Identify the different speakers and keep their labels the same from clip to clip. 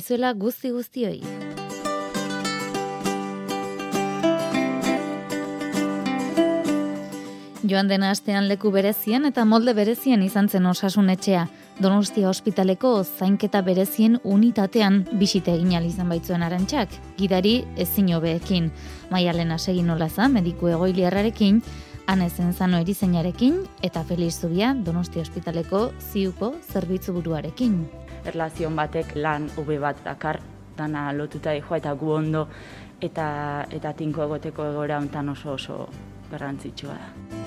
Speaker 1: egun onde izuela guzti guztioi. Joan dena astean leku berezien eta molde berezien izan zen osasun etxea. Donostia ospitaleko zainketa berezien unitatean bisite egin izan baitzuen arantxak, gidari ezin hobeekin. Maialen asegin nolaza, mediku egoiliarrarekin, anezen zano erizeinarekin eta Feliz Zubia Donostia ospitaleko ziuko zerbitzu buruarekin.
Speaker 2: Erlazion batek lan ube bat dakar, dana lotuta dihoa eta gu ondo eta, eta tinko egoteko egora ontan oso oso garrantzitsua da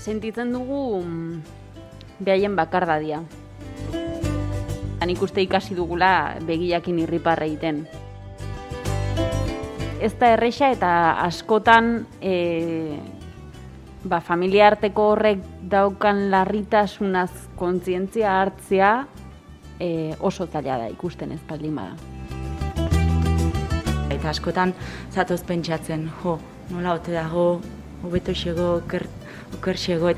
Speaker 3: sentitzen dugu mm, behaien bakardadia. Han ikuste ikasi dugula begiakin irriparra egiten. Ez da erresa eta askotan e, ba, familia arteko horrek daukan larritasunaz kontzientzia hartzea e, oso zaila da ikusten ez baldin bada.
Speaker 2: Eta askotan zatoz pentsatzen, jo, nola ote dago, hobeto xego, kert, okerxegoet.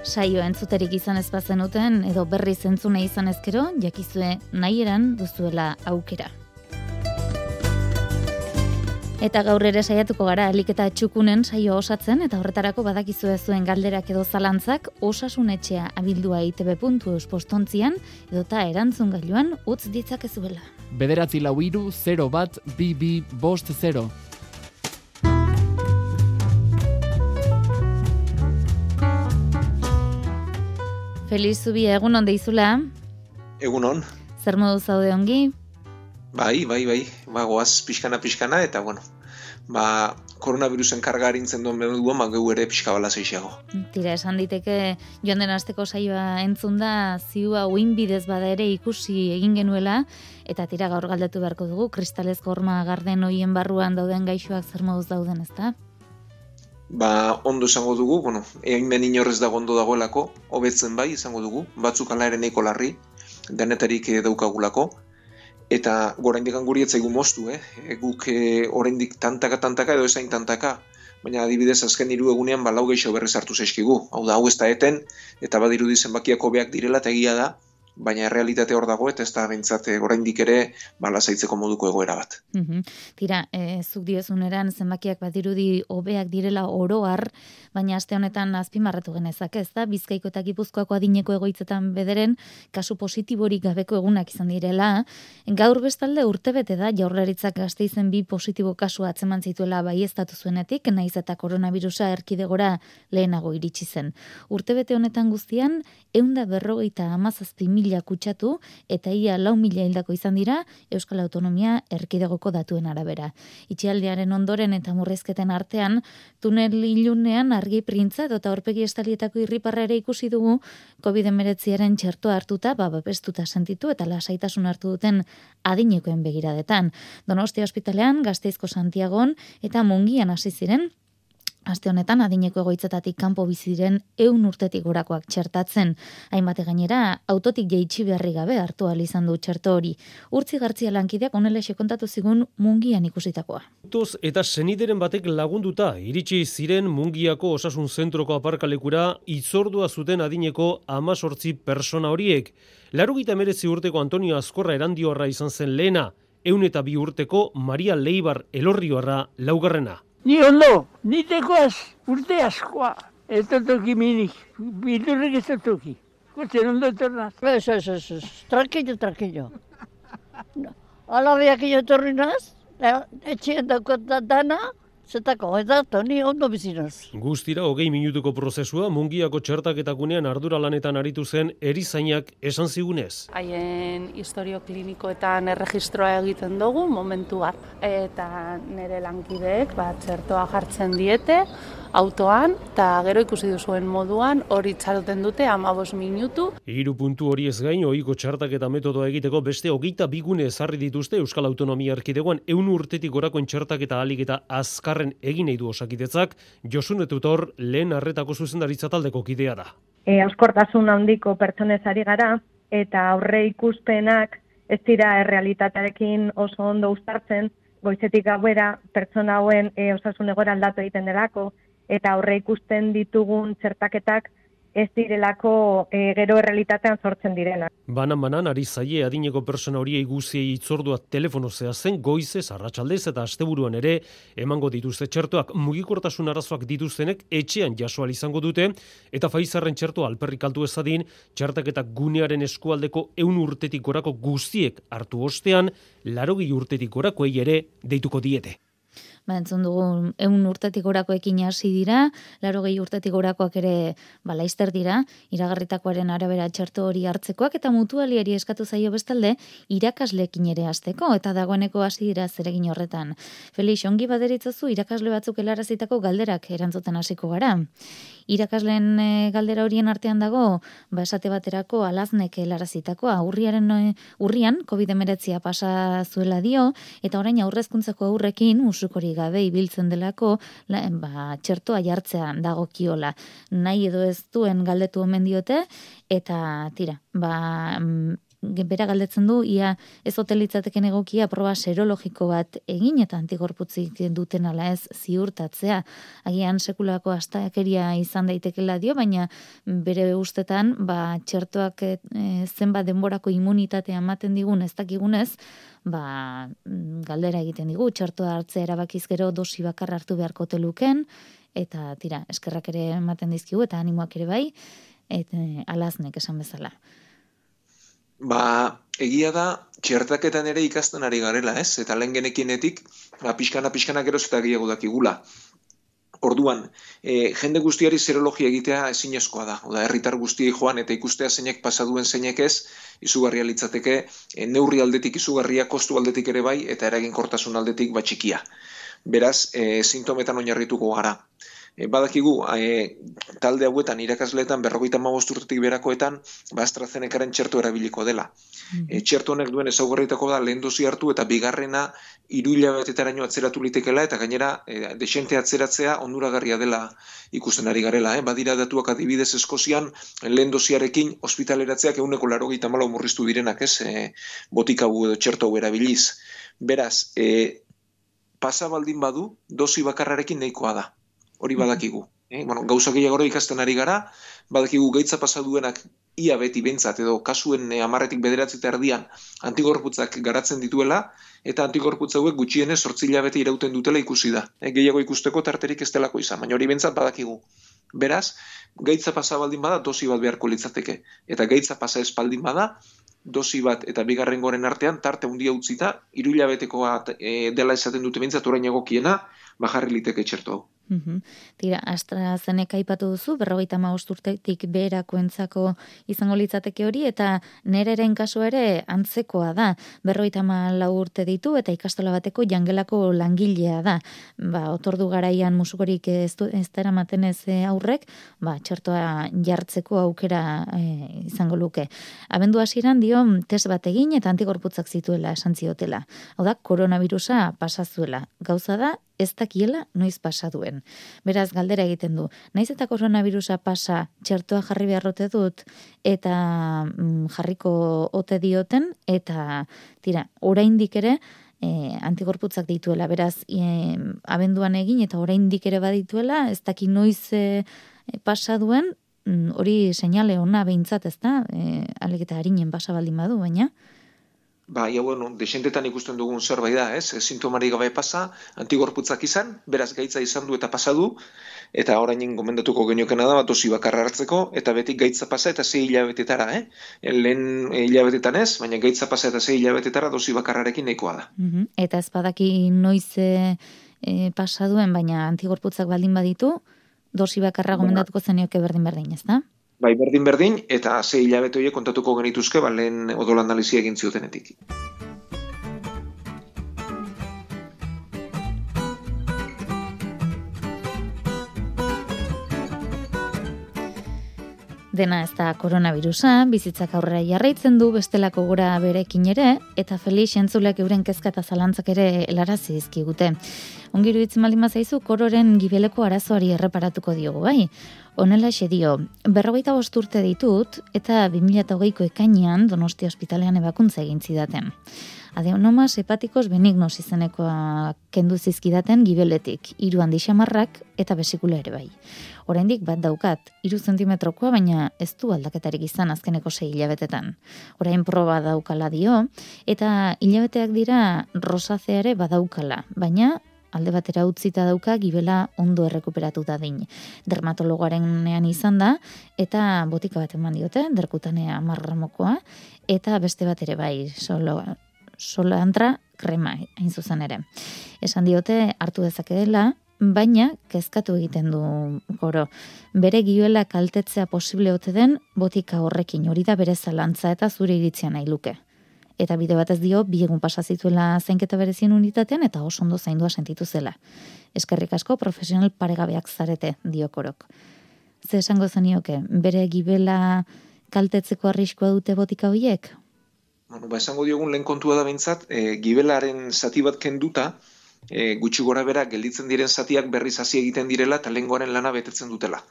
Speaker 1: Saio entzuterik izan ez bazenuten edo berri zentzune izan ezkero, jakizue nahi eran duzuela aukera. Eta gaur ere saiatuko gara aliketa txukunen saio osatzen eta horretarako badakizue zuen galderak edo zalantzak osasun etxea abildua itb.eus postontzian edo ta erantzun gailuan utz ditzakezuela.
Speaker 4: Bederatzi lau iru, 0 bat, bi, bost 0.
Speaker 1: Feliz Zubi, egun on deizula.
Speaker 5: Egun on.
Speaker 1: Zer modu zaude ongi?
Speaker 5: Bai, bai, bai. Ba, goaz pixkana, pixkana, eta bueno, ba, koronavirusen karga harintzen duen behu ma geu ere pixka bala zeixiago.
Speaker 1: Tira, esan diteke, joan den azteko saioa entzun da, ziua uin bidez bada ere ikusi egin genuela, eta tira gaur galdetu beharko dugu, kristalezko horma garden hoien barruan dauden gaixoak zer moduz dauden, ezta?
Speaker 5: ba, ondo izango dugu, bueno, egin ben inorrez dago ondo dagoelako, hobetzen bai izango dugu, batzuk ala ere neiko larri, denetarik eh, daukagulako, eta gora indikan guri etzaigu moztu, eh? E, guk e, oraindik tantaka-tantaka edo ezain tantaka, baina adibidez azken hiru egunean ba lau geixo berriz hartu zaizkigu. Hau da, hau ez da eten, eta badirudi zenbakiak hobeak direla eta egia da, baina realitate hor dago eta ez da bentsate eh, oraindik ere bala zaitzeko moduko egoera bat.
Speaker 1: Mm Tira, e, zuk diozuneran zenbakiak badirudi hobeak direla oroar, baina aste honetan azpimarratu genezak ez da, bizkaiko eta gipuzkoako adineko egoitzetan bederen, kasu positiborik gabeko egunak izan direla, gaur bestalde urte bete da jaurlaritzak gazte izen bi positibo kasu atzeman zituela bai ez zuenetik, naiz eta koronavirusa erkidegora lehenago iritsi zen. Urte bete honetan guztian, eunda berrogeita amazazpi mila kutsatu eta ia lau mila hildako izan dira Euskal Autonomia erkidegoko datuen arabera. Itxialdearen ondoren eta murrezketen artean, tunel ilunean argi printza eta horpegi estalietako irriparra ere ikusi dugu COVID-19 txertoa hartuta, babestuta sentitu eta lasaitasun hartu duten adinekoen begiradetan. Donostia ospitalean, Gazteizko Santiagon eta Mungian hasi ziren Aste honetan adineko egoitzetatik kanpo biziren eun urtetik gorakoak txertatzen. Hainbate gainera, autotik jeitsi beharri gabe hartu izan du txerto hori. Urtzi gartzia lankideak onele kontatu zigun mungian ikusitakoa.
Speaker 6: Toz eta senideren batek lagunduta, iritsi ziren mungiako osasun zentroko aparkalekura itzordua zuten adineko amasortzi persona horiek. Larugita merezi urteko Antonio Azkorra erandiorra izan zen lehena, eun eta bi urteko Maria Leibar elorrioarra laugarrena.
Speaker 7: Ni ondo, ni tekoaz urte askoa. Ez dut toki minik, bildurrik ez dut toki. Gurtzen ondo etornaz.
Speaker 8: Ez, ez, ez, ez, tranquillo, tranquillo. Ala biak ino etorri naz, etxean daukot dana, Zetako, eta Toni ondo bizinaz.
Speaker 6: Guztira, hogei minutuko prozesua, mungiako txertaketakunean ardura lanetan aritu zen erizainak esan zigunez.
Speaker 9: Haien historio klinikoetan erregistroa egiten dugu, momentu bat. Eta nire lankideek, bat txertoa jartzen diete, autoan, eta gero ikusi duzuen moduan, hori txaroten dute amabos minutu.
Speaker 6: Hiru puntu hori ez gain, oiko txartak eta metodoa egiteko beste hogeita bigune ezarri dituzte Euskal Autonomia Erkidegoan eun urtetik gorakoen txartak eta alik eta azkarren egin nahi du osakitetzak, Josune Tutor lehen arretako zuzendaritza taldeko kidea da.
Speaker 10: E, Auskortasun handiko pertsonez ari gara, eta aurre ikuspenak ez dira errealitatearekin oso ondo ustartzen, goizetik gauera pertsona hauen e, osasun egora aldatu egiten delako, eta aurre ikusten ditugun txertaketak ez direlako e, gero errealitatean sortzen direna.
Speaker 6: Banan banan ari zaie adineko persona horiei guziei itzordua telefono zen goizez, arratsaldez eta asteburuan ere emango dituzte txertoak mugikortasun arazoak dituztenek etxean jasoal izango dute eta faizarren txertoa alperrik altu ezadin txertak gunearen eskualdeko eun urtetik gorako guztiek hartu ostean larogi urtetik gorakoei ere deituko diete
Speaker 1: ba, entzun dugu eun urtetik gorakoekin hasi dira, laro gehi urtetik gorakoak ere ba, laizter dira, iragarritakoaren arabera txerto hori hartzekoak eta mutualiari eskatu zaio bestalde, irakaslekin ere hasteko eta dagoeneko hasi dira zeregin horretan. Felix, ongi baderitzazu irakasle batzuk helarazitako galderak erantzuten hasiko gara. Irakasleen e, galdera horien artean dago, ba, esate baterako alaznek helarazitakoa, urriaren e, urrian, COVID-19 pasa zuela dio, eta orain aurrezkuntzako aurrekin, musukori gabe ibiltzen delako, la, ba, txertoa jartzea dagokiola. Nahi edo ez duen galdetu omen diote, eta tira, ba, mm, bera galdetzen du, ia ez hotelitzateken egokia proba serologiko bat egin eta antigorputzik duten ala ez ziurtatzea. Agian sekulako astakeria izan daitekela dio, baina bere ustetan, ba, txertoak e, zenbat denborako immunitatea ematen digun ez dakigunez, ba, galdera egiten digu, txertoa hartzea erabakiz gero dosi bakar hartu beharko teluken, eta tira, eskerrak ere ematen dizkigu, eta animoak ere bai, eta alaznek esan bezala.
Speaker 5: Ba, egia da, txertaketan ere ikasten ari garela, ez? Eta lehen genekinetik, ba, pixkana, pixkana geroz eta gehiago dakigula. Orduan, e, jende guztiari zerologia egitea ezinezkoa da. Oda, herritar guztiei joan eta ikustea zeinek pasaduen zeinek ez, izugarria litzateke, e, neurri aldetik izugarria, kostu aldetik ere bai, eta eragin kortasun aldetik batxikia. Beraz, e, sintometan oinarrituko gara. E, badakigu, e, talde hauetan irakasleetan berrogeita urtetik berakoetan, ba AstraZenecaren txerto erabiliko dela. Mm. E, txerto honek duen ezaugarritako da lehen dozi hartu eta bigarrena hiru hilabetetaraino atzeratu litekela eta gainera e, desente atzeratzea onuragarria dela ikusten ari garela. Eh? Badira datuak adibidez Eskozian lehen doziarekin ospitaleratzeak eguneko laro gita murriztu direnak, ez? E, botika edo txerto erabiliz. Beraz, e, pasabaldin badu, dozi bakarrarekin nahikoa da hori badakigu. Eh? Bueno, gauza gehiago ikasten ari gara, badakigu gaitza pasa duenak ia beti bentzat edo kasuen e, amarretik bederatzi erdian antigorputzak garatzen dituela, eta antigorputza hauek gutxienez sortzila beti irauten dutela ikusi da. Eh? Gehiago ikusteko tarterik ez delako izan, baina hori bentzat badakigu. Beraz, gaitza pasa baldin bada, dosi bat beharko litzateke. Eta gaitza pasa espaldin bada, dosi bat eta bigarren goren artean, tarte handia utzita, iruila e, dela esaten dute bintzat orain egokiena, bajarri liteke txertu hau.
Speaker 1: Mm Tira, AstraZeneca ipatu duzu, berrogeita mausturtetik beherakoentzako izango litzateke hori, eta nereren kasu ere antzekoa da. Berrogeita lau urte ditu, eta ikastola bateko jangelako langilea da. Ba, otordu garaian musukorik ez, ez dara matenez eh, aurrek, ba, txertoa jartzeko aukera e, izango luke. Abendu hasieran dio, test bat egin eta antigorputzak zituela esan ziotela. Hau da, koronavirusa pasazuela. Gauza da, ez dakiela noiz pasa duen. Beraz, galdera egiten du. Naiz eta koronavirusa pasa txertoa jarri beharrote dut eta mm, jarriko ote dioten eta tira, oraindik ere e, antigorputzak dituela. Beraz, e, abenduan egin eta oraindik ere badituela, ez daki noiz e, pasa duen, mm, hori seinale ona behintzat ez da, e, alegeta harinen pasa baldin badu, baina...
Speaker 5: Ba, ja, bueno, desentetan ikusten dugun zerbait da, ez? Sintomari gabe pasa, antigorputzak izan, beraz gaitza izan du eta pasa du, eta orain gomendatuko geniokena da, bat osi bakarra hartzeko, eta betik gaitza pasa eta zei hilabetetara, eh? Lehen hilabetetan ez, baina gaitza pasa eta zei hilabetetara dosi bakarrarekin nahikoa da.
Speaker 1: Mm Eta ez badaki noiz e, pasa duen, baina antigorputzak baldin baditu, dosi bakarra gomendatuko zenioke berdin berdin, ez da?
Speaker 5: Bai, berdin berdin, eta zei hilabete horiek kontatuko genituzke, ba, lehen odolandalizia egin ziotenetik.
Speaker 1: Dena ez da koronavirusa, bizitzak aurrera jarraitzen du bestelako gora berekin ere, eta Felix entzulek euren kezka eta zalantzak ere helarazi dizkigute. Ongiru ditzen maldin bazaizu, kororen gibeleko arazoari erreparatuko diogu, bai? Honela xe dio, berrogeita bosturte ditut, eta 2008ko ekainean donosti ospitalean ebakuntza egin zidaten. Adenomas hepatikos benignos izenekoa kendu zizkidaten gibeletik, hiru handi xamarrak eta besikula ere bai. Oraindik bat daukat, iru zentimetrokoa, baina ez du aldaketarik izan azkeneko sei hilabetetan. Orain proba daukala dio, eta hilabeteak dira rosazeare badaukala, baina alde batera utzita dauka gibela ondo errekuperatu da din. Dermatologoaren nean izan da, eta botika bat eman diote, derkutanea marramokoa, eta beste bat ere bai, solo, solo antra krema, hain zuzen ere. Esan diote, hartu dezakedela, baina kezkatu egiten du goro. Bere gioela kaltetzea posible ote den botika horrekin hori da bere zalantza eta zure iritzia nahi luke. Eta bide batez dio, bi egun pasa zituela zainketa berezien unitatean eta oso ondo zaindua sentitu zela. Eskerrik asko profesional paregabeak zarete diokorok. Ze esango zenioke, bere gibela kaltetzeko arriskoa dute botika horiek?
Speaker 5: Bueno, ba, esango diogun lehen kontua da bintzat, e, gibelaren zati bat kenduta, e, gutxi gora bera gelditzen diren zatiak berriz hasi egiten direla eta lengoaren lana betetzen dutela.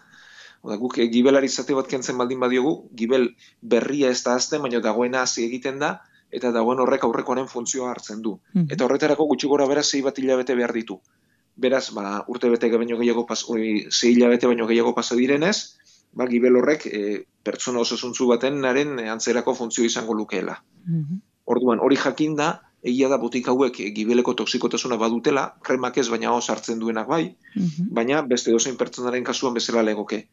Speaker 5: Oda, guk e, gibelari zati bat kentzen baldin badiogu, gibel berria ez da azten, baina dagoena hasi egiten da, eta dagoen horrek aurrekoaren funtzioa hartzen du. Mm. Eta horretarako gutxi gora bera zei bat hilabete behar ditu. Beraz, ba, urte bete baino gehiago pas, zei hilabete baino gehiago pasa direnez, ba, gibel horrek e, pertsona osazuntzu baten naren antzerako funtzio izango lukeela. Mm Orduan, hori jakin da, egia da botik hauek gibeleko toksikotasuna badutela, kremak ez baina hos hartzen duenak bai, mhm. baina beste dozein pertsonaren kasuan bezala legoke.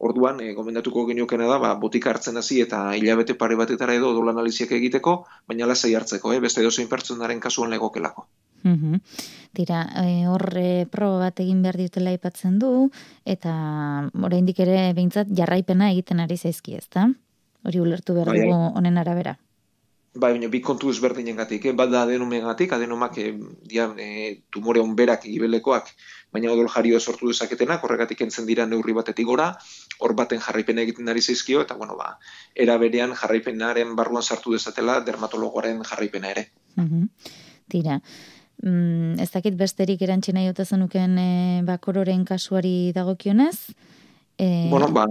Speaker 5: Orduan, e, gomendatuko geniokena da, ba, botik hartzen hasi eta hilabete pare batetara edo dolan analiziak egiteko, baina lasai hartzeko, eh? beste dozein pertsonaren kasuan legokelako.
Speaker 1: Mm Tira, e, horre proba bat egin behar ditela aipatzen du, eta oraindik ere behintzat jarraipena egiten ari zaizki, ezta? Hori ulertu behar bai, bai. dugu honen arabera.
Speaker 5: Bai, baina bi kontu ezberdinen gatik, eh? bat da adenomen gatik, adenomak eh, dia, eh, tumore onberak egibelekoak, baina odol jario sortu dezaketenak, horregatik entzen dira neurri batetik gora, hor baten jarraipen egiten ari zaizkio, eta bueno, ba, era berean jarraipenaren barruan sartu dezatela dermatologoaren jarraipena ere.
Speaker 1: Mm Tira, mm, ez dakit besterik erantxena jota zenuken e, bakororen kasuari dagokionez?
Speaker 5: E... Bueno, ba,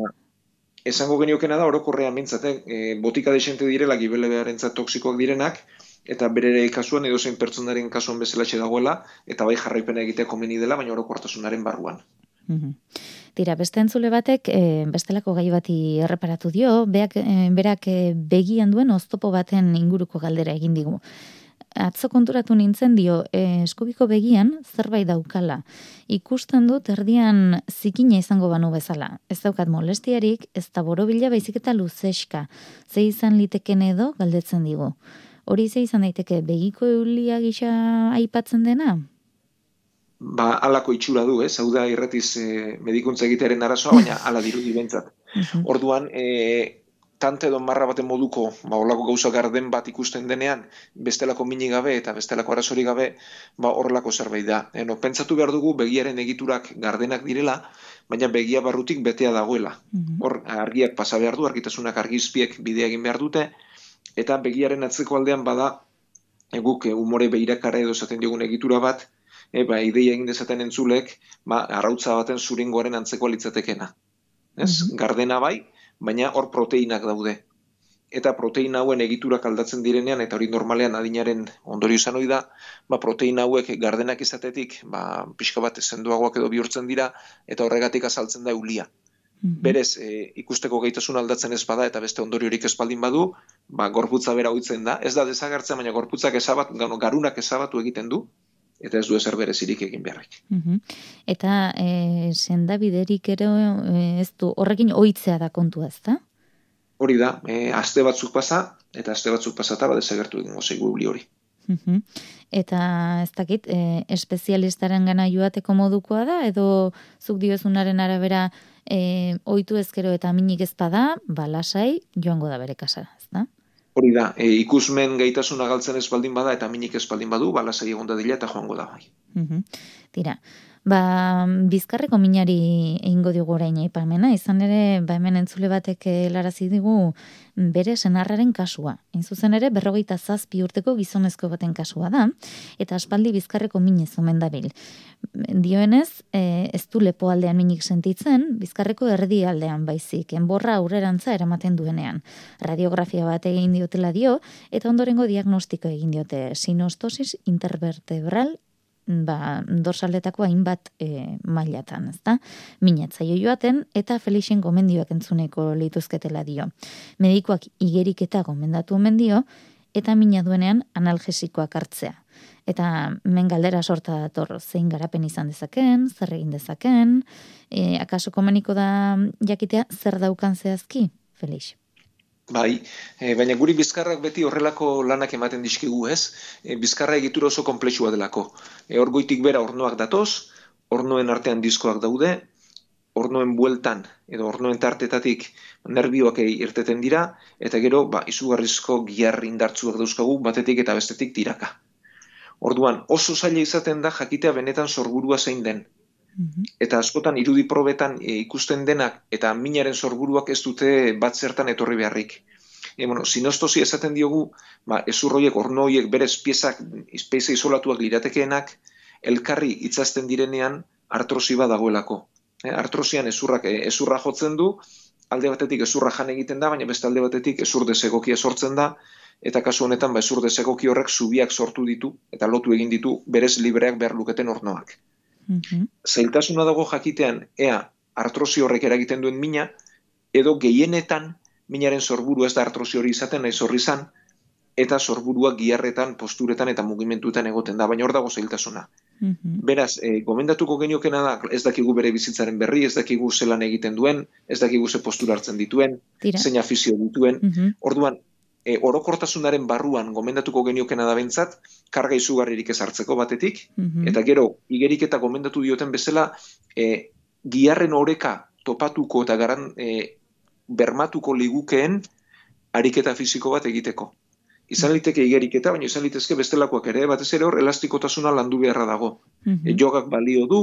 Speaker 5: esango geniokena da orokorrean mintzate, e, eh, botika desente direla gibelearentzat toksikoak direnak, eta bere kasuan edo zein pertsonaren kasuan bezala dagoela, eta bai jarraipena egiteko komeni dela, baina orokortasunaren barruan.
Speaker 1: Tira, beste entzule batek, e, bestelako gai bati erreparatu dio, beak, e, berak begian duen oztopo baten inguruko galdera egin digu atzo konturatu nintzen dio, e, eskubiko begian zerbait daukala. Ikusten dut erdian zikina izango banu bezala. Ez daukat molestiarik, ez da borobila baizik eta luzeska. Ze izan liteken edo galdetzen digu. Hori ze izan daiteke begiko eulia gisa aipatzen dena?
Speaker 5: Ba, alako itxura du, ez? Hau da irretiz e, medikuntza egitearen arazoa, baina ala dirudi bentsat. Orduan, e, tante edo marra baten moduko, ba, olako gauza garden bat ikusten denean, bestelako mini gabe eta bestelako arazori gabe, ba, horrelako zerbait da. Eno, pentsatu behar dugu begiaren egiturak gardenak direla, baina begia barrutik betea dagoela. Mhm. Hor, argiak pasa behar du, argitasunak argizpiek bidea egin behar dute, eta begiaren atzeko aldean bada, eguk e, umore behirakara edo zaten diogun egitura bat, e, ba, ideia egin dezaten entzulek, ba, arrautza baten zuringoaren antzeko litzatekena. Ez? Mhm. Gardena bai, baina hor proteinak daude. Eta proteina hauen egiturak aldatzen direnean, eta hori normalean adinaren ondorio izan hori da, ba, proteina hauek gardenak izatetik, ba, pixka bat zenduagoak edo bihurtzen dira, eta horregatik azaltzen da eulia. Mhm. Berez, e, ikusteko gaitasun aldatzen ez bada eta beste ondoriorik ez baldin badu, ba, gorputza bera hoitzen da. Ez da desagertzen, baina gorputzak ezabat, garunak ezabatu egiten du, eta ez du ezer berezirik egin beharrik.
Speaker 1: Mm Eta e, sendabiderik ere e, ez du horrekin ohitzea da kontua, ez da?
Speaker 5: Hori da, e, aste batzuk pasa, eta aste batzuk pasata ba desagertu egingo zeigu hori.
Speaker 1: Mm Eta ez dakit, e, espezialistaren gana joateko modukoa da, edo zuk diozunaren arabera e, ohitu ezkero eta minik ezpada, ba lasai joango da bere kasara?
Speaker 5: Hori da, e, ikusmen gaitasuna galtzen ez baldin bada eta minik ez baldin badu, balasai egonda dila eta joango da bai.
Speaker 1: Mm Tira, Ba, bizkarreko minari egingo diogu orain aipamena, izan ere, ba hemen entzule batek larazi digu bere senarraren kasua. Hain zuzen ere, berrogeita zazpi urteko gizonezko baten kasua da, eta aspaldi bizkarreko minez omen dabil. Dioenez, e, ez du lepo minik sentitzen, bizkarreko erdi aldean baizik, enborra aurrerantza eramaten duenean. Radiografia bat egin diotela dio, eta ondorengo diagnostiko egin diote sinostosis intervertebral ba, dorsaldetako hainbat e, mailatan, ezta? Minatzaio joaten eta Felixen gomendioak entzuneko lituzketela dio. Medikoak igeriketa gomendatu omen dio eta mina duenean analgesikoak hartzea. Eta men galdera sorta dator zein garapen izan dezaken, zer egin dezaken, e, akaso komeniko da jakitea zer daukan zehazki, Felix?
Speaker 5: Bai, e, baina guri bizkarrak beti horrelako lanak ematen dizkigu, ez? E, bizkarra egitura oso komplexua delako. E, orgoitik bera ornoak datoz, ornoen artean diskoak daude, ornoen bueltan edo ornoen tartetatik nerbioak irteten dira, eta gero, ba, izugarrizko giarri indartzuak dauzkagu batetik eta bestetik tiraka. Orduan, oso zaila izaten da jakitea benetan sorburua zein den. Mhm. Eta askotan irudi probetan e, ikusten denak eta minaren sorburuak ez dute bat zertan etorri beharrik. E, bueno, sinostosi esaten diogu, ba, ezurroiek, ornoiek, berez piezak, izpeize isolatuak liratekeenak, elkarri itzazten direnean artrosi bat dagoelako. E, artrosian ezurrak e, ezurra jotzen du, alde batetik ezurra jan egiten da, baina beste alde batetik ezur desegokia sortzen da, eta kasu honetan ba, ezur desegoki horrek zubiak sortu ditu, eta lotu egin ditu berez libreak behar luketen ornoak. -hmm. Zailtasuna dago jakitean, ea, artrosi horrek eragiten duen mina, edo gehienetan minaren sorburu ez da artrosi hori izaten, nahi zorri zan, eta sorburua giarretan, posturetan eta mugimentuetan egoten da, baina hor dago zailtasuna. Mm Beraz, e, gomendatuko geniokena da, ez dakigu bere bizitzaren berri, ez dakigu zelan egiten duen, ez dakigu ze postura hartzen dituen, zein afizio dituen. Mm Orduan, e, orokortasunaren barruan gomendatuko geniokena da bentzat, karga izugarririk ez hartzeko batetik, mhm. eta gero, igerik eta gomendatu dioten bezala, e, giarren oreka topatuko eta garan e, bermatuko ligukeen ariketa fisiko bat egiteko. Izan liteke igeriketa, baina izan litezke bestelakoak ere, batez ere hor elastikotasuna landu beharra dago. Mm jogak balio du,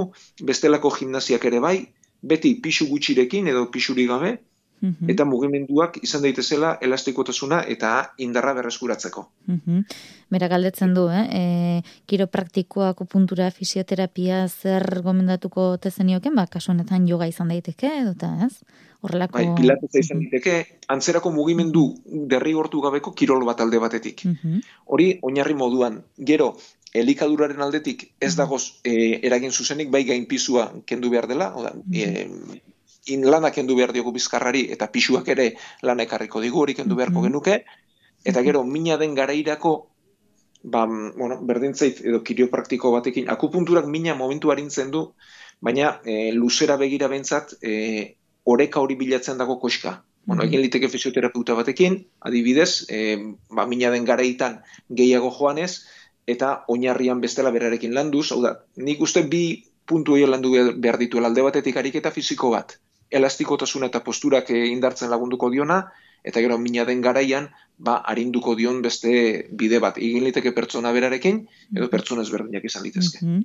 Speaker 5: bestelako gimnaziak ere bai, beti pixu gutxirekin edo pixuri gabe, -hmm. eta mugimenduak izan daitezela elastikotasuna eta indarra berreskuratzeko.
Speaker 1: Mm -hmm. Bera galdetzen du, eh? E, kiropraktikoa, puntura, fisioterapia, zer gomendatuko tezenioken, ba, kasu honetan yoga izan daiteke, edo ez?
Speaker 5: Horrelako... Bai, pilateza izan daiteke, antzerako mugimendu derri hortu gabeko kirol bat alde batetik. Hori, oinarri moduan, gero, elikaduraren aldetik ez dagoz e, eragin zuzenik, bai gainpizua kendu behar dela, oda, e, in lanak kendu behar diogu bizkarrari eta pisuak ere lan ekarriko digu hori kendu beharko mhm. genuke eta gero mina den garairako ba, bueno, berdintzait edo kiriopraktiko batekin akupunturak mina momentu harintzen du baina e, luzera begira bentzat e, oreka hori bilatzen dago koska bueno, mhm. egin liteke fisioterapeuta batekin adibidez e, ba, mina den garaitan gehiago joanez eta oinarrian bestela berarekin landuz hau da, nik uste bi puntu hori landu behar dituela alde batetik ariketa fisiko bat elastikotasuna eta posturak eh, indartzen lagunduko diona, eta gero mina den garaian, ba, arinduko dion beste bide bat. Egin liteke pertsona berarekin, edo pertsona ezberdinak izan litezke. Mm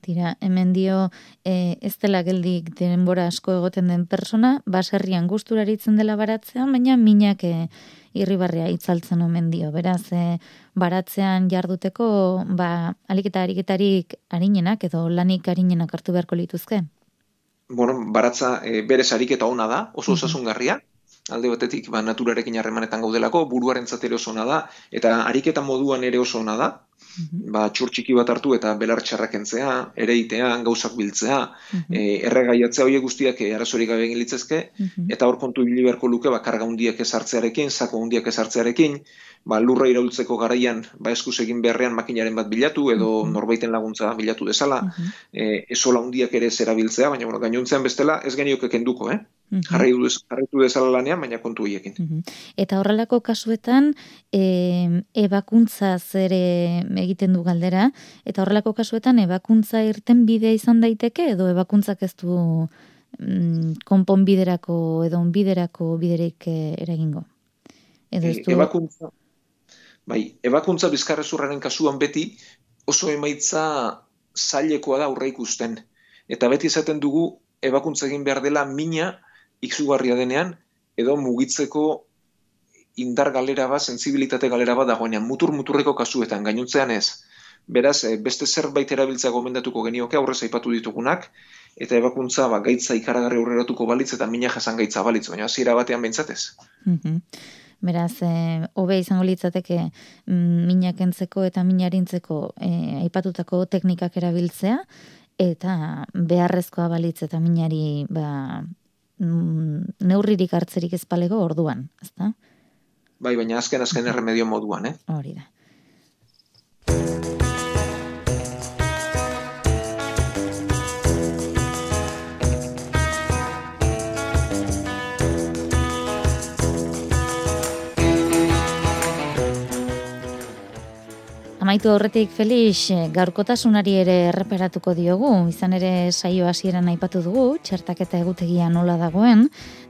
Speaker 1: Tira, hemen dio, e, ez dela geldik denbora asko egoten den persona, baserrian gusturaritzen dela baratzean, baina minak e, irribarria itzaltzen omen dio. Beraz, e, baratzean jarduteko, ba, aliketa ariketarik harinenak, edo lanik harinenak hartu beharko lituzke?
Speaker 5: Bueno, baratza e, bere sariketa ona da, oso osasungarria, alde batetik ba, naturarekin harremanetan gaudelako, buruaren zatero oso ona da, eta ariketa moduan ere oso ona da, ba, txurtxiki bat hartu eta belar txarrak entzea, ere itean, gauzak biltzea, mm -hmm. e, erregaiatzea horiek guztiak e, arazorik gabe egin litzezke, eta hor kontu biliberko luke, ba, karga hundiak ezartzearekin, zako hundiak ezartzearekin, ba, lurra iraultzeko garaian ba, eskuz egin beharrean makinaren bat bilatu edo mm norbaiten laguntza bilatu dezala, mm -hmm. e, esola hundiak ere zera biltzea, baina bueno, gainontzean bestela ez genioke kenduko, eh? Mm -hmm. dezala lanean, baina kontu hiekin.
Speaker 1: Mhm. Eta horrelako kasuetan, e, ebakuntza zere egiten du galdera, eta horrelako kasuetan, ebakuntza irten bidea izan daiteke, edo ebakuntzak ez du mm, konponbiderako edo onbiderako biderik eh, eragingo?
Speaker 5: Edo ez du... ebakuntza, Bai, ebakuntza bizkarrezurraren kasuan beti oso emaitza zailekoa da aurre ikusten. Eta beti esaten dugu ebakuntza egin behar dela mina izugarria denean, edo mugitzeko indar galera bat, sensibilitate galera bat dagoenean, mutur-muturreko kasuetan, gainuntzean ez. Beraz, eh, beste zerbait erabiltzea gomendatuko genioke aurrez aipatu ditugunak, eta ebakuntza ba, gaitza ikaragarri aurreratuko balitz eta mina jasan gaitza balitz, baina hasiera batean bentsatez.
Speaker 1: Mhm. Beraz, e, hobe izango litzateke mm, minak entzeko eta minarintzeko e, aipatutako teknikak erabiltzea, eta beharrezkoa balitz eta minari ba, mm, neurririk hartzerik ezpalego orduan, ezta?
Speaker 5: Bai, baina azken azken erremedio moduan, eh?
Speaker 1: Hori da. Amaitu horretik Felix, gaurkotasunari ere erreparatuko diogu, izan ere saio hasieran aipatu dugu, txertaketa egutegia nola dagoen,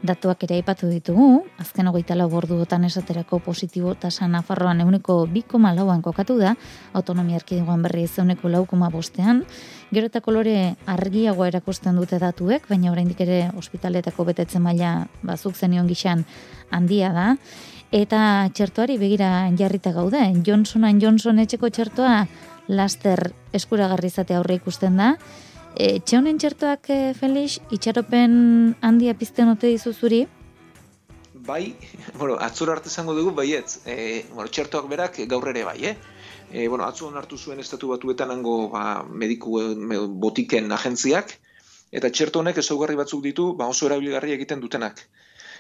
Speaker 1: datuak ere aipatu ditugu, azken hogeita lau borduotan esaterako positibo tasa Nafarroan euneko 2,lauan kokatu da, autonomia erkidegoan berri euneko laukoma bostean, gero eta kolore argiagoa erakusten dute datuek, baina oraindik ere ospitaletako betetzen maila bazuk zenion gixan handia da, Eta txertoari begira jarrita gaude, Johnson Johnson etxeko txertoa laster eskuragarri izate aurre ikusten da. E, txonen txertoak, e, Felix, itxaropen handia pizten ote dizu zuri?
Speaker 5: Bai, bueno, atzur arte izango dugu, baietz, e, bueno, txertoak berak gaur ere bai, eh? E, bueno, atzu hartu zuen estatu batuetan hango ba, mediku me, botiken agentziak, eta txerto honek ezaugarri batzuk ditu, ba, oso erabilgarri egiten dutenak.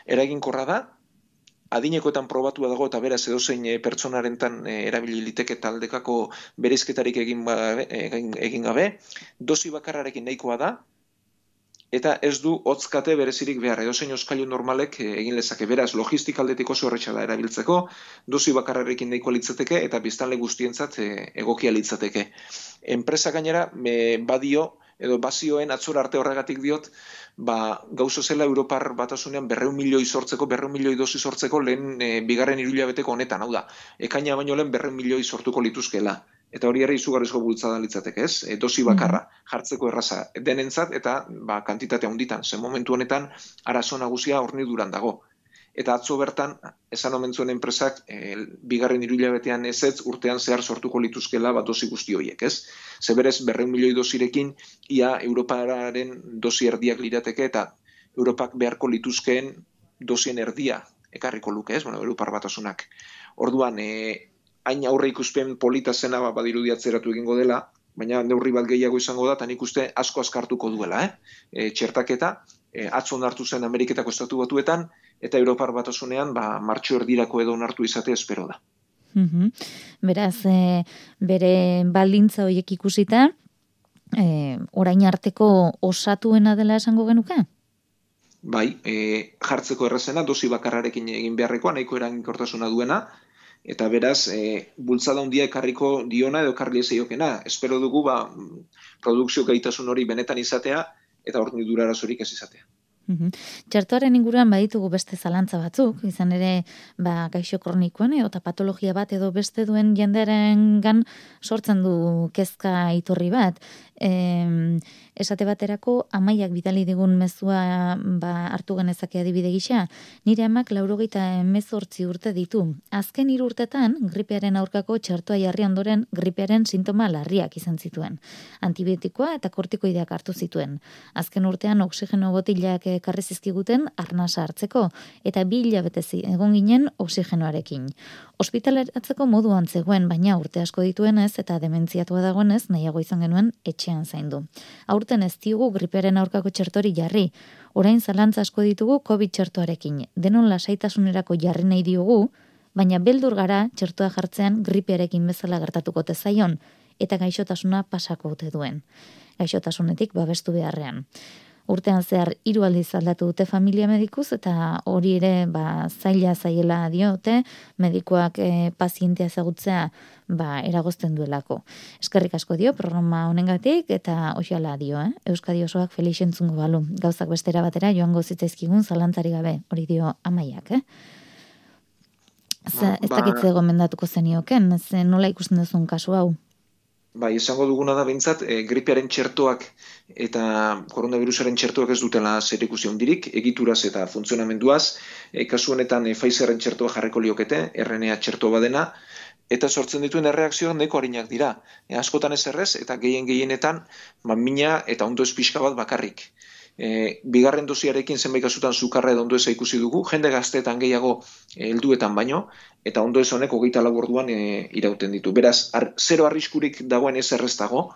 Speaker 5: Eraginkorra da, adinekoetan probatua dago eta beraz edozein e, pertsonarentan e, erabili liteke taldekako bereizketarik egin, ba, egin, egin gabe, dosi bakarrarekin nahikoa da, eta ez du hotzkate berezirik behar, edozein oskailu normalek egin lezake, beraz logistik aldetik oso horretxa da erabiltzeko, dosi bakarrarekin nahikoa litzateke eta biztanle guztientzat egokia litzateke. Enpresa gainera, me, badio, edo bazioen atzor arte horregatik diot, ba, gauzo zela Europar batasunean berreun milioi sortzeko, berreun milioi dosi sortzeko lehen e, bigarren irulabeteko honetan, hau da, ekaina baino lehen berreun milioi sortuko lituzkela. Eta hori ere izugarrizko bultzada litzateke, ez? E, dosi bakarra jartzeko erraza denentzat eta ba, kantitate handitan. Ze momentu honetan arazo nagusia horni duran dago eta atzo bertan, esan omen zuen enpresak, e, bigarren iruila betean ez ez, urtean zehar sortuko lituzkela bat dozi guzti horiek, ez? Zeberez, berreun milioi dozirekin, ia Europararen dozi erdiak lirateke, eta Europak beharko lituzkeen dozien erdia ekarriko luke, ez? Bueno, Europar batasunak. Orduan, e, hain aurre ikuspen polita zena bat badirudi atzeratu egingo dela, baina neurri bat gehiago izango da, eta nik uste asko askartuko duela, eh? E, txertaketa, e, atzo onartu zen Ameriketako estatu batuetan, eta Europar batasunean ba, martxo erdirako edo onartu izate espero da.
Speaker 1: Mm Beraz, e, bere baldintza horiek ikusita, e, orain arteko osatuena dela esango genuke?
Speaker 5: Bai, e, jartzeko errazena, dosi bakarrarekin egin beharrekoa, nahiko eraginkortasuna duena, eta beraz, e, bultzada hundia ekarriko diona edo ekarri ezeiokena. Espero dugu, ba, produkzio gaitasun hori benetan izatea, eta hor durarazorik ez izatea.
Speaker 1: Txertuaren inguruan baditugu beste zalantza batzuk, izan ere ba, gaixo kronikoen eta patologia bat edo beste duen jendearen gan sortzen du kezka iturri bat e, esate baterako amaiak bidali digun mezua ba, hartu genezake adibide gisa, nire amak laurogeita emezortzi urte ditu. Azken hiru urtetan, gripearen aurkako txartua jarri ondoren gripearen sintoma larriak izan zituen. Antibiotikoa eta kortikoideak hartu zituen. Azken urtean oksigeno botilak karri zizkiguten arnasa hartzeko, eta bi hilabetezi egon ginen oksigenoarekin. Ospitaleratzeko moduan zegoen, baina urte asko dituenez eta dementziatua dagoenez nahiago izan genuen etxe etxean zaindu. Aurten ez diugu griperen aurkako txertori jarri, orain zalantza asko ditugu COVID txertoarekin. Denon lasaitasunerako jarri nahi diogu, baina beldur gara txertoa jartzean gripearekin bezala gertatuko tezaion, eta gaixotasuna pasako ote duen. Gaixotasunetik babestu beharrean urtean zehar hiru aldiz aldatu dute familia medikuz eta hori ere ba zaila zaiela diote medikuak e, pazientea ezagutzea ba eragozten duelako. Eskerrik asko dio programa honengatik eta oiala dio, eh? Euskadi osoak Felix entzungo balu. Gauzak bestera batera joango zitzaizkigun zalantari gabe, hori dio amaiak, eh? Ba, ez dakitze gomendatuko zenioken, ze nola ikusten duzun kasu hau?
Speaker 5: Bai, esango duguna da bintzat, e, gripearen txertoak eta koronavirusaren txertoak ez dutela zer ikusi egituraz eta funtzionamenduaz, e, kasu honetan e, Pfizerren txertoa jarreko liokete, RNA txerto badena, eta sortzen dituen erreakzioak neko harinak dira. E, askotan ez errez, eta gehien gehienetan, ba, mina eta ondo ez pixka bat bakarrik e, bigarren dosiarekin zenbait kasutan sukarra edo ondoeza ikusi dugu, jende gazteetan gehiago e, helduetan baino, eta ondo ez honek hogeita laborduan e, irauten ditu. Beraz, ar, zero arriskurik dagoen ez erreztago,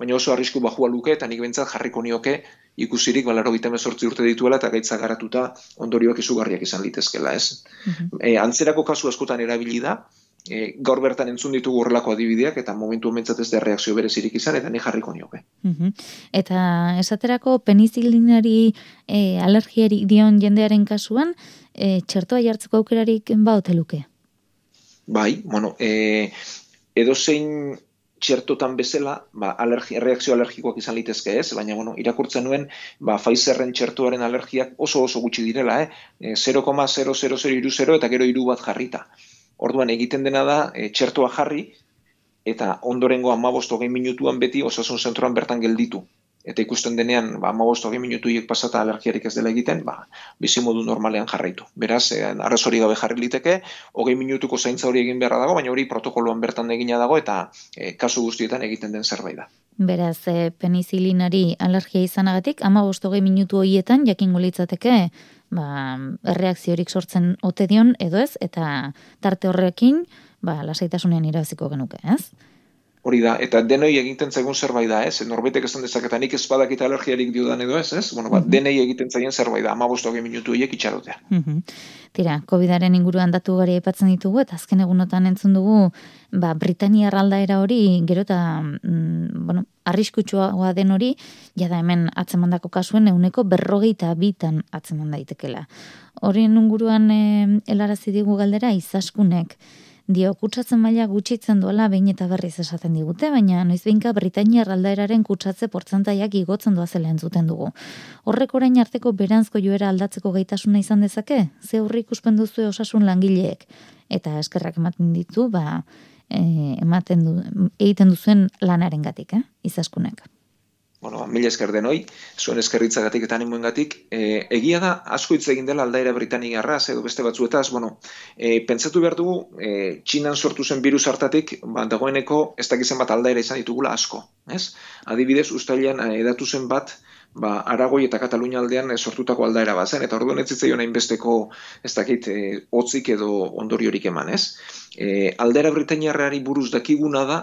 Speaker 5: baina oso arrisku bajua luke, eta nik bentsat jarriko nioke ikusirik balaro gita urte dituela, eta gaitza garatuta ondorioak izugarriak izan litezkela, ez? Mm antzerako kasu askotan erabili da, e, gaur bertan entzun ditugu horrelako adibideak eta momentu homentzat ez da reakzio berezirik izan eta ni jarriko nioke.
Speaker 1: Eta esaterako penizilinari e, alergiari dion jendearen kasuan e, txertoa jartzeko aukerarik baute luke?
Speaker 5: Bai, bueno, e, edo zein txertotan bezala, ba, alergi, reakzio alergikoak izan litezke ez, baina bueno, irakurtzen nuen ba, Pfizerren txertuaren alergiak oso oso gutxi direla, eh? 0,000 eta gero iru bat jarrita. Orduan egiten dena da e, txertoa jarri eta ondorengo 15-20 minutuan beti osasun zentroan bertan gelditu. Eta ikusten denean, ba, 15-20 minutuiek pasata alergiarik ez dela egiten, ba, bizi modu normalean jarraitu. Beraz, e, arrezori gabe jarri liteke, hogei minutuko zaintza hori egin beharra dago, baina hori protokoloan bertan egina dago eta e, kasu guztietan egiten den zerbait da.
Speaker 1: Beraz, e, penizilinari alergia izanagatik, ama hogei minutu horietan jakingo litzateke ba, erreakziorik sortzen ote dion edo ez, eta tarte horrekin, ba, lasaitasunean irabaziko genuke, ez?
Speaker 5: Hori da, eta denoi egiten zaigun zerbait da, ez? Norbaitek esan dezaketa nik ez badakita alergiarik diodan edo ez, ez? Bueno, ba, mhm. denei egiten zaien zerbait da, ama bostoge minutu hiek itxarotea.
Speaker 1: Mm Tira, COVID-aren inguruan datu gari epatzen ditugu, eta azken egunotan entzun dugu, ba, Britania raldaera hori, gero eta, mm, bueno, arriskutsua den hori, jada hemen atzemandako kasuen, euneko berrogeita bitan atzeman daitekela. Horien inguruan e, elarazi digu galdera, izaskunek, dio kutsatzen maila gutxitzen duela behin eta berriz esaten digute, baina noiz behinka Britania aldaeraren kutsatze portzentaiak igotzen doa zela entzuten dugu. Horrek orain arteko beranzko joera aldatzeko gaitasuna izan dezake? Ze horri ikusten duzu osasun langileek? Eta eskerrak ematen ditu, ba, e, ematen du, egiten duzuen lanaren gatik, eh? izaskunek
Speaker 5: bueno, ba, mila esker denoi, zuen eskerritzagatik eta animoen gatik, e, egia da, asko hitz egin dela aldaira Britaniarra, edo beste batzuetaz, bueno, e, pentsatu behar dugu, e, txinan sortu zen virus hartatik, ba, dagoeneko ez dakizen bat aldaira izan ditugula asko, ez? Adibidez, ustailean edatu zen bat, ba, Aragoi eta Katalunia aldean e, sortutako aldaera bat zen, eta orduan ez zitzaion hainbesteko, ez dakit, e, otzik edo ondoriorik eman, ez? E, aldaira Britaniarrari buruz dakiguna da,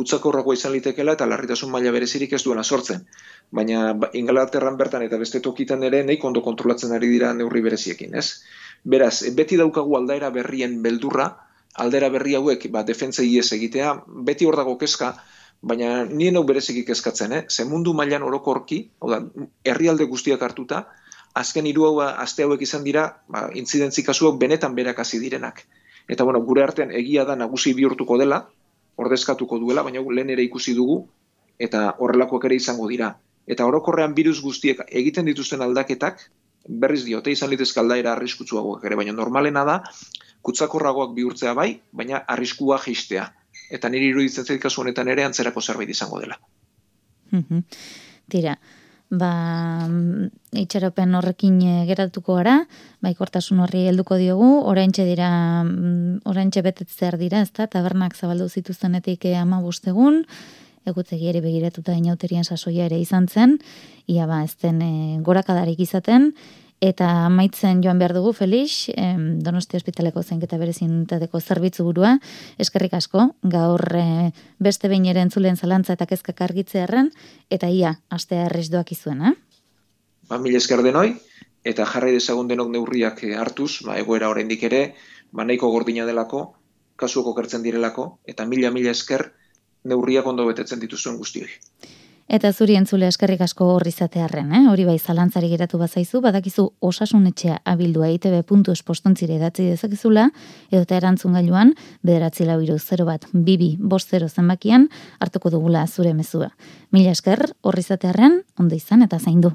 Speaker 5: kutsakorragoa izan litekela eta larritasun maila berezirik ez duena sortzen. Baina ba, Ingalaterran bertan eta beste tokitan ere nahi ondo kontrolatzen ari dira neurri bereziekin, ez? Beraz, beti daukagu aldaera berrien beldurra, aldera berri hauek ba, defentza ies egitea, beti hor dago kezka, baina nien hau berezikik kezkatzen, eh? Ze mundu mailan orokorki, da, herrialde guztiak hartuta, azken hiru hau aste hauek izan dira, ba, intzidentzi kasuak benetan berak hasi direnak. Eta bueno, gure artean egia da nagusi bihurtuko dela, ordezkatuko duela, baina lehen ere ikusi dugu, eta horrelakoak ere izango dira. Eta orokorrean virus guztiek egiten dituzten aldaketak, berriz diote izan litezke aldaera arriskutsuagoak ere, baina normalena da, kutsakorragoak bihurtzea bai, baina arriskua geistea. Eta niri iruditzen zait kasu honetan ere antzerako zerbait izango dela.
Speaker 1: Tira, ba, itxaropen horrekin e, geratuko gara, bai kortasun horri helduko diogu, oraintxe dira, mm, oraintxe betetzear dira, ezta, tabernak zabaldu zituztenetik eh, ama bustegun, egutegi ere begiratuta inauterian sasoia ere izan zen, ia ba, ez den e, gorakadarik izaten, Eta amaitzen joan behar dugu, Felix, em, Donosti Hospitaleko zeinketa berezintateko zerbitzu burua, eskerrik asko, gaur e, beste behin ere entzulen zalantza eta kezkak argitzearen, eta ia, astea errez doak izuen, eh?
Speaker 5: Ba, mil esker denoi, eta jarrai dezagun denok neurriak eh, hartuz, ba, egoera oraindik ere, ba, nahiko gordina delako, kasuko kertzen direlako, eta mila-mila esker neurriak ondo betetzen dituzuen guzti hori.
Speaker 1: Eta zuri entzule eskerrik asko horri zatearren, eh? hori bai zalantzari geratu bazaizu, badakizu osasunetxea abildua itb.espostontzire edatzi dezakizula, edo eta erantzun gailuan, bederatzi lau iru 0 bat, bibi, bost 0 zenbakian, hartuko dugula zure mezua. Mila esker, horri zatearren, ondo izan eta zaindu.